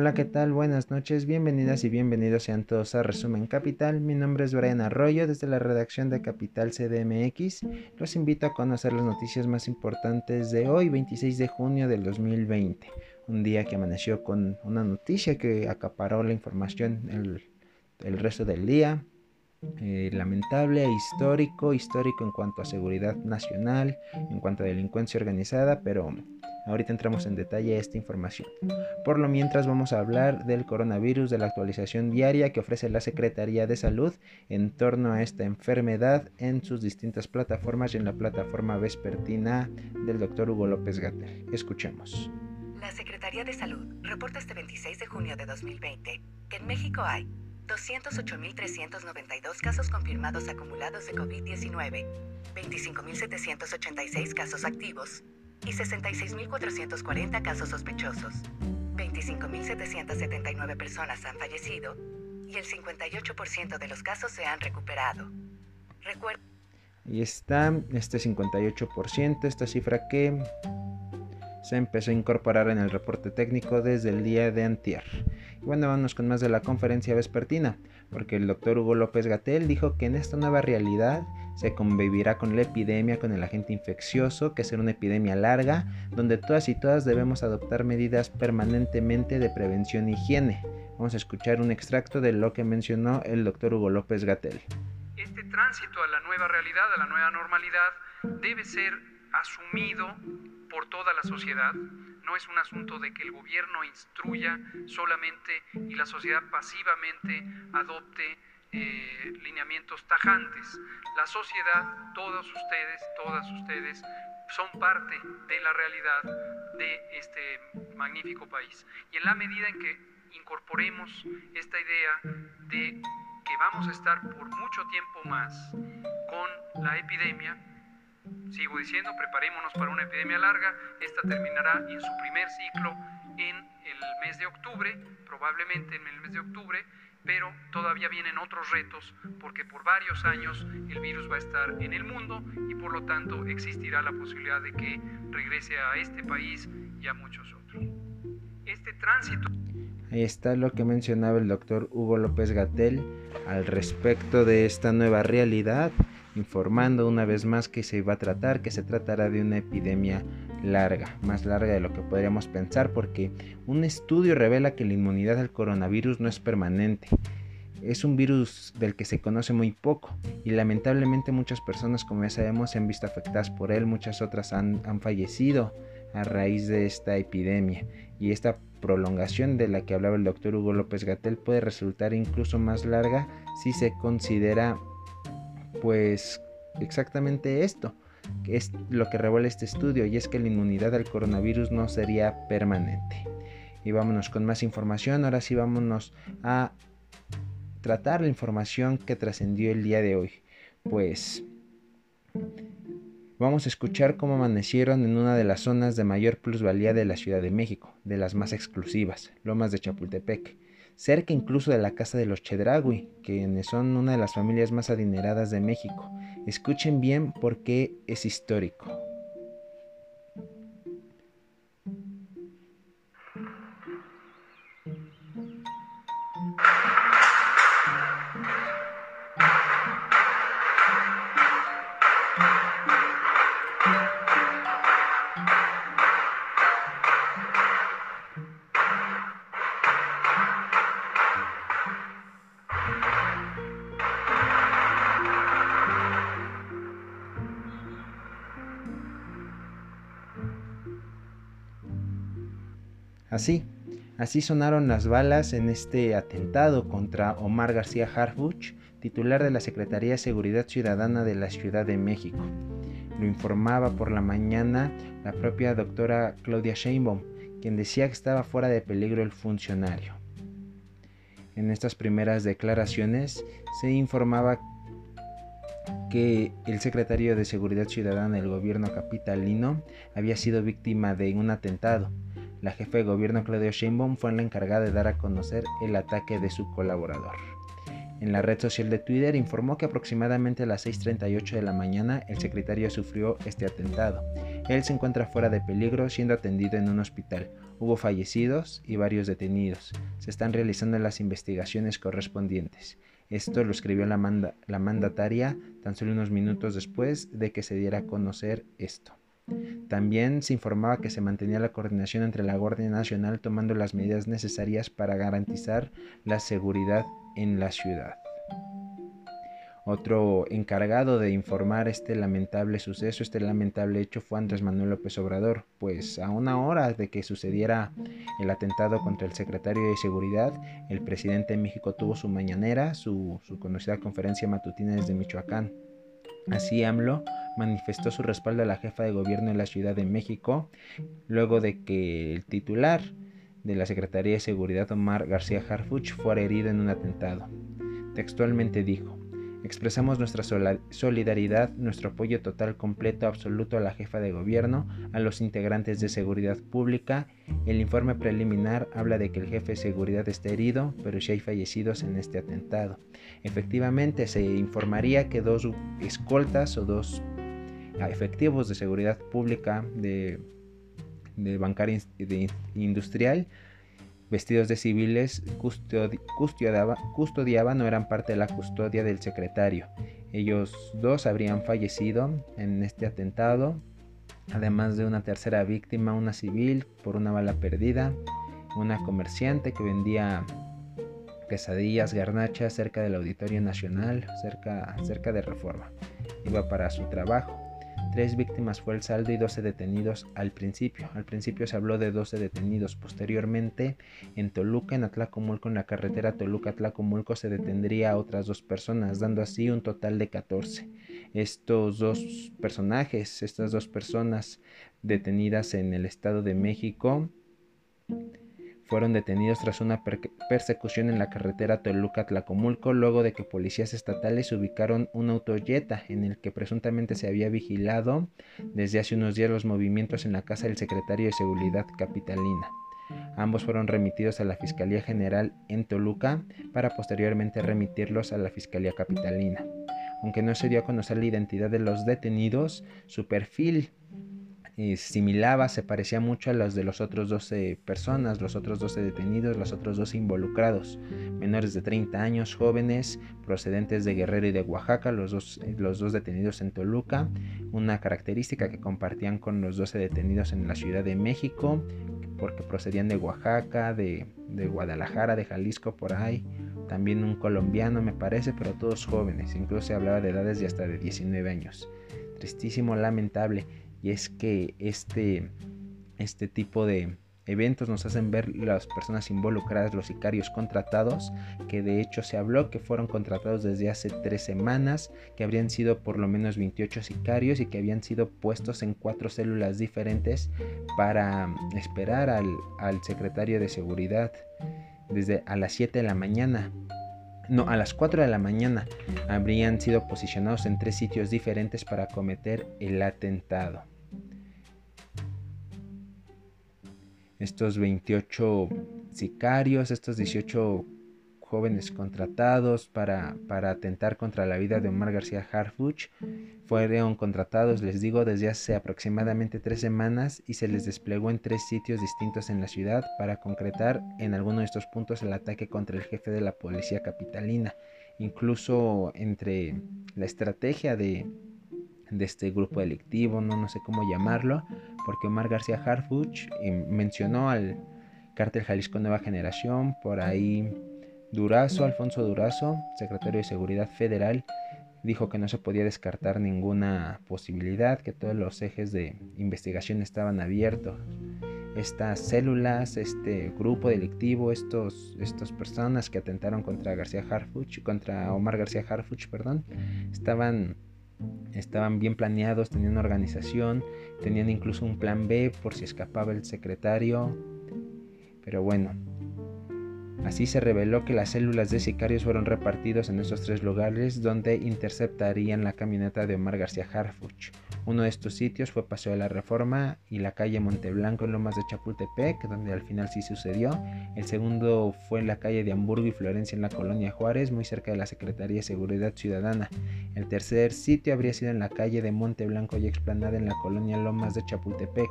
Hola, ¿qué tal? Buenas noches, bienvenidas y bienvenidos sean todos a Resumen Capital. Mi nombre es Brian Arroyo desde la redacción de Capital CDMX. Los invito a conocer las noticias más importantes de hoy, 26 de junio del 2020. Un día que amaneció con una noticia que acaparó la información el, el resto del día. Eh, lamentable e histórico, histórico en cuanto a seguridad nacional, en cuanto a delincuencia organizada, pero Ahorita entramos en detalle esta información. Por lo mientras vamos a hablar del coronavirus, de la actualización diaria que ofrece la Secretaría de Salud en torno a esta enfermedad en sus distintas plataformas y en la plataforma vespertina del doctor Hugo López Gatel. Escuchemos. La Secretaría de Salud reporta este 26 de junio de 2020 que en México hay 208.392 casos confirmados acumulados de COVID-19, 25.786 casos activos y 66.440 casos sospechosos. 25.779 personas han fallecido y el 58% de los casos se han recuperado. Recuerda. Ahí está, este 58%, esta cifra que se empezó a incorporar en el reporte técnico desde el día de antier. Bueno, vamos con más de la conferencia vespertina, porque el doctor Hugo López Gatel dijo que en esta nueva realidad se convivirá con la epidemia, con el agente infeccioso, que será una epidemia larga, donde todas y todas debemos adoptar medidas permanentemente de prevención e higiene. Vamos a escuchar un extracto de lo que mencionó el doctor Hugo López Gatel. Este tránsito a la nueva realidad, a la nueva normalidad, debe ser asumido por toda la sociedad. No es un asunto de que el gobierno instruya solamente y la sociedad pasivamente adopte eh, lineamientos tajantes. La sociedad, todos ustedes, todas ustedes, son parte de la realidad de este magnífico país. Y en la medida en que incorporemos esta idea de que vamos a estar por mucho tiempo más con la epidemia, sigo diciendo, preparémonos para una epidemia larga, esta terminará en su primer ciclo en el mes de octubre, probablemente en el mes de octubre, pero todavía vienen otros retos porque por varios años el virus va a estar en el mundo y por lo tanto existirá la posibilidad de que regrese a este país y a muchos otros. Este tránsito... Ahí está lo que mencionaba el doctor Hugo López Gatel al respecto de esta nueva realidad, informando una vez más que se va a tratar, que se tratará de una epidemia larga, más larga de lo que podríamos pensar, porque un estudio revela que la inmunidad al coronavirus no es permanente. Es un virus del que se conoce muy poco y lamentablemente muchas personas, como ya sabemos, se han visto afectadas por él, muchas otras han, han fallecido a raíz de esta epidemia y esta prolongación de la que hablaba el doctor Hugo López Gatel puede resultar incluso más larga si se considera pues exactamente esto, que es lo que revela este estudio, y es que la inmunidad al coronavirus no sería permanente. Y vámonos con más información, ahora sí vámonos a tratar la información que trascendió el día de hoy. Pues vamos a escuchar cómo amanecieron en una de las zonas de mayor plusvalía de la Ciudad de México, de las más exclusivas, Lomas de Chapultepec cerca incluso de la casa de los Chedragui, quienes son una de las familias más adineradas de México. Escuchen bien porque es histórico. Así, así sonaron las balas en este atentado contra Omar García Harfuch, titular de la Secretaría de Seguridad Ciudadana de la Ciudad de México. Lo informaba por la mañana la propia doctora Claudia Sheinbaum, quien decía que estaba fuera de peligro el funcionario. En estas primeras declaraciones se informaba que el secretario de Seguridad Ciudadana del gobierno capitalino había sido víctima de un atentado la jefa de gobierno Claudia Sheinbaum fue la encargada de dar a conocer el ataque de su colaborador. En la red social de Twitter informó que aproximadamente a las 6.38 de la mañana el secretario sufrió este atentado. Él se encuentra fuera de peligro siendo atendido en un hospital. Hubo fallecidos y varios detenidos. Se están realizando las investigaciones correspondientes. Esto lo escribió la, la mandataria tan solo unos minutos después de que se diera a conocer esto. También se informaba que se mantenía la coordinación entre la Guardia Nacional tomando las medidas necesarias para garantizar la seguridad en la ciudad. Otro encargado de informar este lamentable suceso, este lamentable hecho fue Andrés Manuel López Obrador, pues a una hora de que sucediera el atentado contra el secretario de Seguridad, el presidente de México tuvo su mañanera, su, su conocida conferencia matutina desde Michoacán. Así AMLO manifestó su respaldo a la jefa de gobierno de la Ciudad de México, luego de que el titular de la Secretaría de Seguridad Omar García Harfuch fuera herido en un atentado. Textualmente dijo, Expresamos nuestra solidaridad, nuestro apoyo total, completo, absoluto a la jefa de gobierno, a los integrantes de seguridad pública. El informe preliminar habla de que el jefe de seguridad está herido, pero si hay fallecidos en este atentado. Efectivamente, se informaría que dos escoltas o dos efectivos de seguridad pública de, de bancaria industrial vestidos de civiles custodiaban, no eran parte de la custodia del secretario. Ellos dos habrían fallecido en este atentado, además de una tercera víctima, una civil por una bala perdida, una comerciante que vendía quesadillas, garnachas cerca del Auditorio Nacional, cerca, cerca de Reforma. Iba para su trabajo. Tres víctimas fue el saldo y 12 detenidos al principio. Al principio se habló de 12 detenidos. Posteriormente, en Toluca, en Atlacomulco, en la carretera Toluca-Atlacomulco, se detendría a otras dos personas, dando así un total de 14. Estos dos personajes, estas dos personas detenidas en el Estado de México, fueron detenidos tras una persecución en la carretera Toluca-Tlacomulco luego de que policías estatales ubicaron un autoyeta en el que presuntamente se había vigilado desde hace unos días los movimientos en la casa del secretario de Seguridad Capitalina. Ambos fueron remitidos a la Fiscalía General en Toluca para posteriormente remitirlos a la Fiscalía Capitalina. Aunque no se dio a conocer la identidad de los detenidos, su perfil se parecía mucho a los de los otros 12 personas, los otros 12 detenidos, los otros 12 involucrados, menores de 30 años, jóvenes, procedentes de Guerrero y de Oaxaca, los dos, los dos detenidos en Toluca, una característica que compartían con los 12 detenidos en la Ciudad de México, porque procedían de Oaxaca, de, de Guadalajara, de Jalisco, por ahí, también un colombiano me parece, pero todos jóvenes, incluso se hablaba de edades de hasta de 19 años. Tristísimo, lamentable y es que este, este tipo de eventos nos hacen ver las personas involucradas, los sicarios contratados, que de hecho se habló que fueron contratados desde hace tres semanas, que habrían sido por lo menos 28 sicarios y que habían sido puestos en cuatro células diferentes para esperar al, al secretario de seguridad desde a las 7 de la mañana no, a las 4 de la mañana habrían sido posicionados en tres sitios diferentes para cometer el atentado. Estos 28 sicarios, estos 18 jóvenes contratados para, atentar contra la vida de Omar García Harfuch. Fueron contratados, les digo, desde hace aproximadamente tres semanas y se les desplegó en tres sitios distintos en la ciudad para concretar en alguno de estos puntos el ataque contra el jefe de la policía capitalina. Incluso entre la estrategia de, de este grupo delictivo, no, no sé cómo llamarlo, porque Omar García Harfuch eh, mencionó al cártel Jalisco Nueva Generación, por ahí Durazo, Alfonso Durazo, secretario de Seguridad Federal, dijo que no se podía descartar ninguna posibilidad, que todos los ejes de investigación estaban abiertos. Estas células, este grupo delictivo, estos, estas personas que atentaron contra García Harfuch, contra Omar García Harfuch, perdón, estaban, estaban bien planeados, tenían organización, tenían incluso un plan B por si escapaba el secretario. Pero bueno, Así se reveló que las células de sicarios fueron repartidos en esos tres lugares donde interceptarían la camioneta de Omar García Harfuch. Uno de estos sitios fue Paseo de la Reforma y la calle Monteblanco en Lomas de Chapultepec, donde al final sí sucedió. El segundo fue en la calle de Hamburgo y Florencia en la colonia Juárez, muy cerca de la Secretaría de Seguridad Ciudadana. El tercer sitio habría sido en la calle de Monteblanco y Explanada en la colonia Lomas de Chapultepec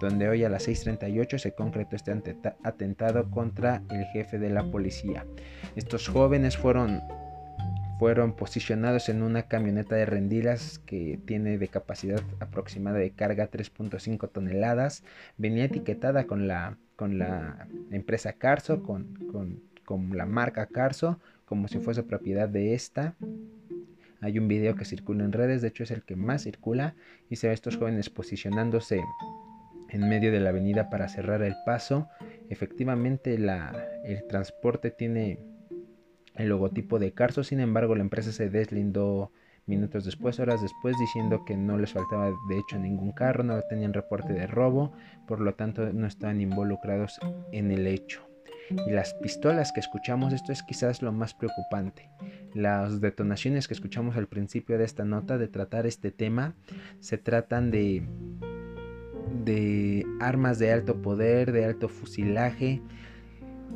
donde hoy a las 6.38 se concretó este atentado contra el jefe de la policía. Estos jóvenes fueron fueron posicionados en una camioneta de rendilas que tiene de capacidad aproximada de carga 3.5 toneladas. Venía etiquetada con la, con la empresa Carso, con, con la marca Carso, como si fuese propiedad de esta. Hay un video que circula en redes, de hecho es el que más circula, y se ve a estos jóvenes posicionándose en medio de la avenida para cerrar el paso. Efectivamente la, el transporte tiene el logotipo de Carso, sin embargo la empresa se deslindó minutos después, horas después, diciendo que no les faltaba de hecho ningún carro, no tenían reporte de robo, por lo tanto no estaban involucrados en el hecho. Y las pistolas que escuchamos, esto es quizás lo más preocupante. Las detonaciones que escuchamos al principio de esta nota de tratar este tema se tratan de de armas de alto poder, de alto fusilaje,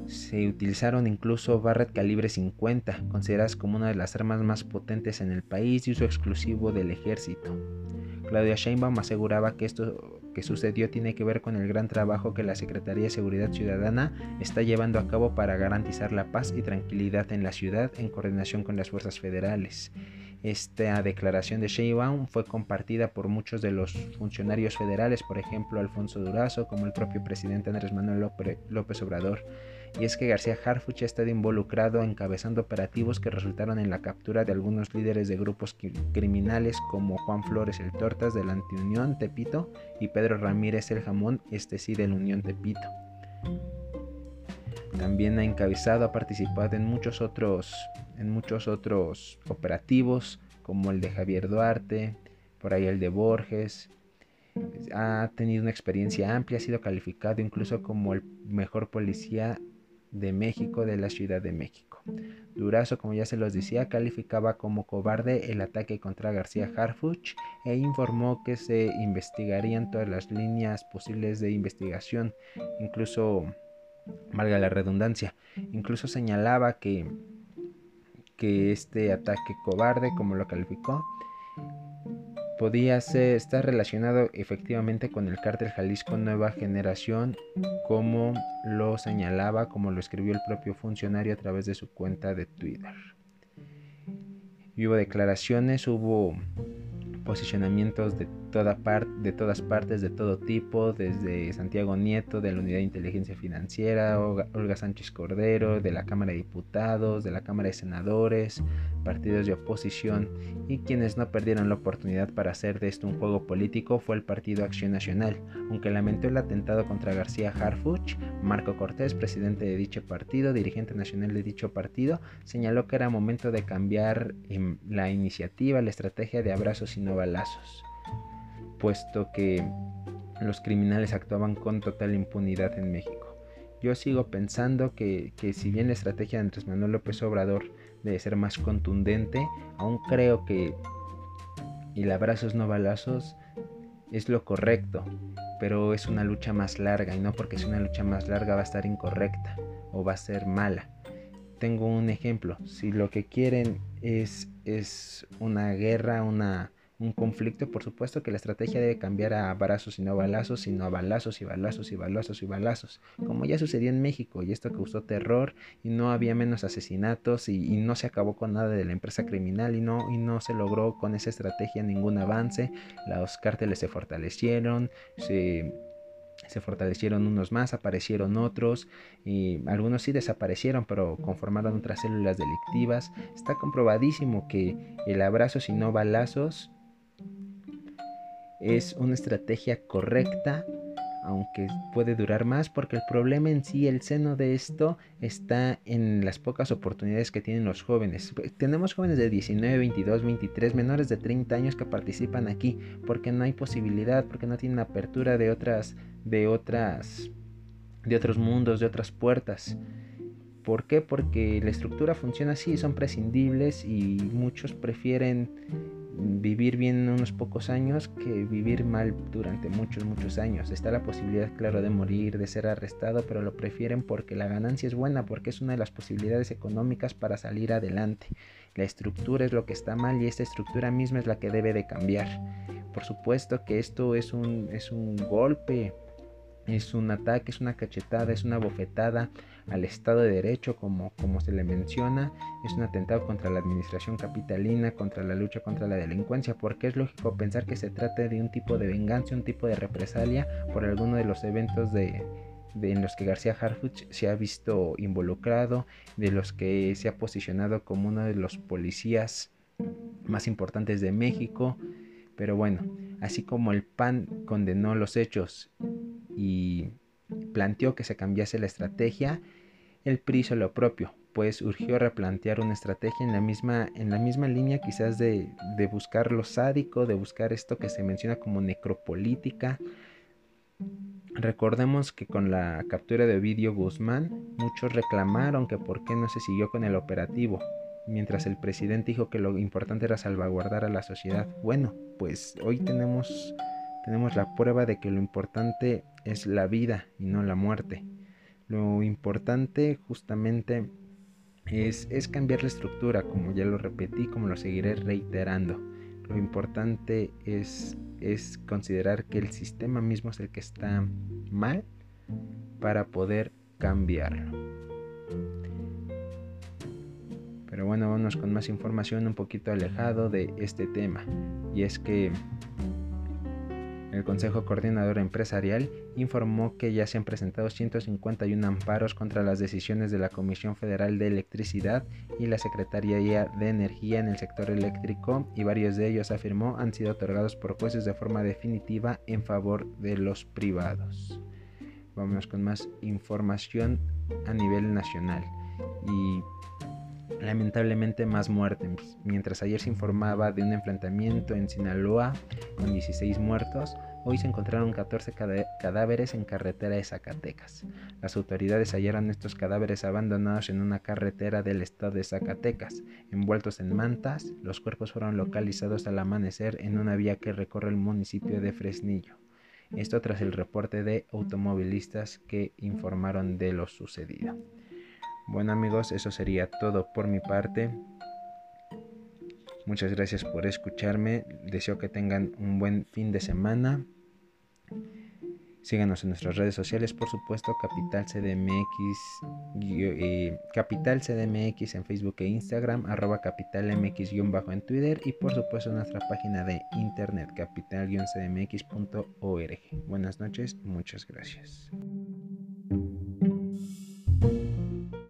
se utilizaron incluso Barrett calibre 50, consideradas como una de las armas más potentes en el país y uso exclusivo del ejército. Claudia Sheinbaum aseguraba que esto que sucedió tiene que ver con el gran trabajo que la Secretaría de Seguridad Ciudadana está llevando a cabo para garantizar la paz y tranquilidad en la ciudad en coordinación con las fuerzas federales. Esta declaración de Sheinbaum fue compartida por muchos de los funcionarios federales, por ejemplo Alfonso Durazo, como el propio presidente Andrés Manuel López Obrador. Y es que García Harfuch ha estado involucrado encabezando operativos que resultaron en la captura de algunos líderes de grupos criminales como Juan Flores el Tortas de la Antiunión Tepito y Pedro Ramírez el Jamón, este sí de la Unión Tepito. También ha encabezado, ha participado en muchos otros en muchos otros operativos, como el de Javier Duarte, por ahí el de Borges. Ha tenido una experiencia amplia, ha sido calificado incluso como el mejor policía de México de la Ciudad de México. Durazo, como ya se los decía, calificaba como cobarde el ataque contra García Harfuch e informó que se investigarían todas las líneas posibles de investigación, incluso, valga la redundancia, incluso señalaba que que este ataque cobarde, como lo calificó, podía ser, estar relacionado efectivamente con el cártel Jalisco Nueva Generación, como lo señalaba, como lo escribió el propio funcionario a través de su cuenta de Twitter. Hubo declaraciones, hubo posicionamientos de, de todas partes, de todo tipo, desde Santiago Nieto, de la Unidad de Inteligencia Financiera, Olga Sánchez Cordero, de la Cámara de Diputados, de la Cámara de Senadores, partidos de oposición y quienes no perdieron la oportunidad para hacer de esto un juego político fue el Partido Acción Nacional. Aunque lamentó el atentado contra García Harfuch, Marco Cortés, presidente de dicho partido, dirigente nacional de dicho partido, señaló que era momento de cambiar em, la iniciativa, la estrategia de abrazos y no balazos, puesto que los criminales actuaban con total impunidad en México. Yo sigo pensando que, que si bien la estrategia de Andrés Manuel López Obrador debe ser más contundente. Aún creo que el abrazos no balazos es lo correcto, pero es una lucha más larga y no porque es una lucha más larga va a estar incorrecta o va a ser mala. Tengo un ejemplo, si lo que quieren es, es una guerra, una, un conflicto, por supuesto que la estrategia debe cambiar a abrazos y no balazos, sino a balazos y balazos y balazos y balazos, como ya sucedió en México, y esto causó terror y no había menos asesinatos y, no se acabó con nada de la empresa criminal y no, y no se logró con esa estrategia ningún avance, los cárteles se fortalecieron, se se fortalecieron unos más, aparecieron otros, y algunos sí desaparecieron, pero conformaron otras células delictivas. Está comprobadísimo que el abrazo y no balazos es una estrategia correcta, aunque puede durar más, porque el problema en sí, el seno de esto, está en las pocas oportunidades que tienen los jóvenes. Tenemos jóvenes de 19, 22, 23, menores de 30 años que participan aquí, porque no hay posibilidad, porque no tienen apertura de otras, de otras, de otros mundos, de otras puertas. ¿Por qué? Porque la estructura funciona así, son prescindibles y muchos prefieren vivir bien unos pocos años que vivir mal durante muchos, muchos años. Está la posibilidad, claro, de morir, de ser arrestado, pero lo prefieren porque la ganancia es buena, porque es una de las posibilidades económicas para salir adelante. La estructura es lo que está mal y esta estructura misma es la que debe de cambiar. Por supuesto que esto es un, es un golpe es un ataque, es una cachetada, es una bofetada al Estado de Derecho, como, como se le menciona, es un atentado contra la administración capitalina, contra la lucha contra la delincuencia, porque es lógico pensar que se trata de un tipo de venganza, un tipo de represalia por alguno de los eventos de, en los que García Harfuch se ha visto involucrado, de los que se ha posicionado como uno de los policías más importantes de México. Pero bueno, así como el PAN condenó los hechos y planteó que se cambiase la estrategia, el PRI hizo lo propio, pues urgió replantear una estrategia en la misma, en la misma línea quizás de, de buscar lo sádico, de buscar esto que se menciona como necropolítica. Recordemos que con la captura de Ovidio Guzmán, muchos reclamaron que por qué no se siguió con el operativo, mientras el presidente dijo que lo importante era salvaguardar a la sociedad. Bueno, pues hoy tenemos tenemos la prueba de que lo importante es la vida y no la muerte. Lo importante justamente es, es cambiar la estructura, como ya lo repetí, como lo seguiré reiterando. Lo importante es, es considerar que el sistema mismo es el que está mal para poder cambiarlo. Pero bueno, vamos con más información un poquito alejado de este tema. Y es que el Consejo Coordinador Empresarial informó que ya se han presentado 151 amparos contra las decisiones de la Comisión Federal de Electricidad y la Secretaría de Energía en el sector eléctrico y varios de ellos, afirmó, han sido otorgados por jueces de forma definitiva en favor de los privados. Vamos con más información a nivel nacional. Y lamentablemente más muertes. Mientras ayer se informaba de un enfrentamiento en Sinaloa con 16 muertos, hoy se encontraron 14 cadáveres en carretera de Zacatecas. Las autoridades hallaron estos cadáveres abandonados en una carretera del estado de Zacatecas, envueltos en mantas. Los cuerpos fueron localizados al amanecer en una vía que recorre el municipio de Fresnillo. Esto tras el reporte de automovilistas que informaron de lo sucedido. Bueno amigos, eso sería todo por mi parte. Muchas gracias por escucharme. Deseo que tengan un buen fin de semana. Síganos en nuestras redes sociales, por supuesto, Capital CDMX, eh, Capital CDMX en Facebook e Instagram, arroba capitalmx-bajo en Twitter y por supuesto nuestra página de internet capital-cdmx.org. Buenas noches, muchas gracias.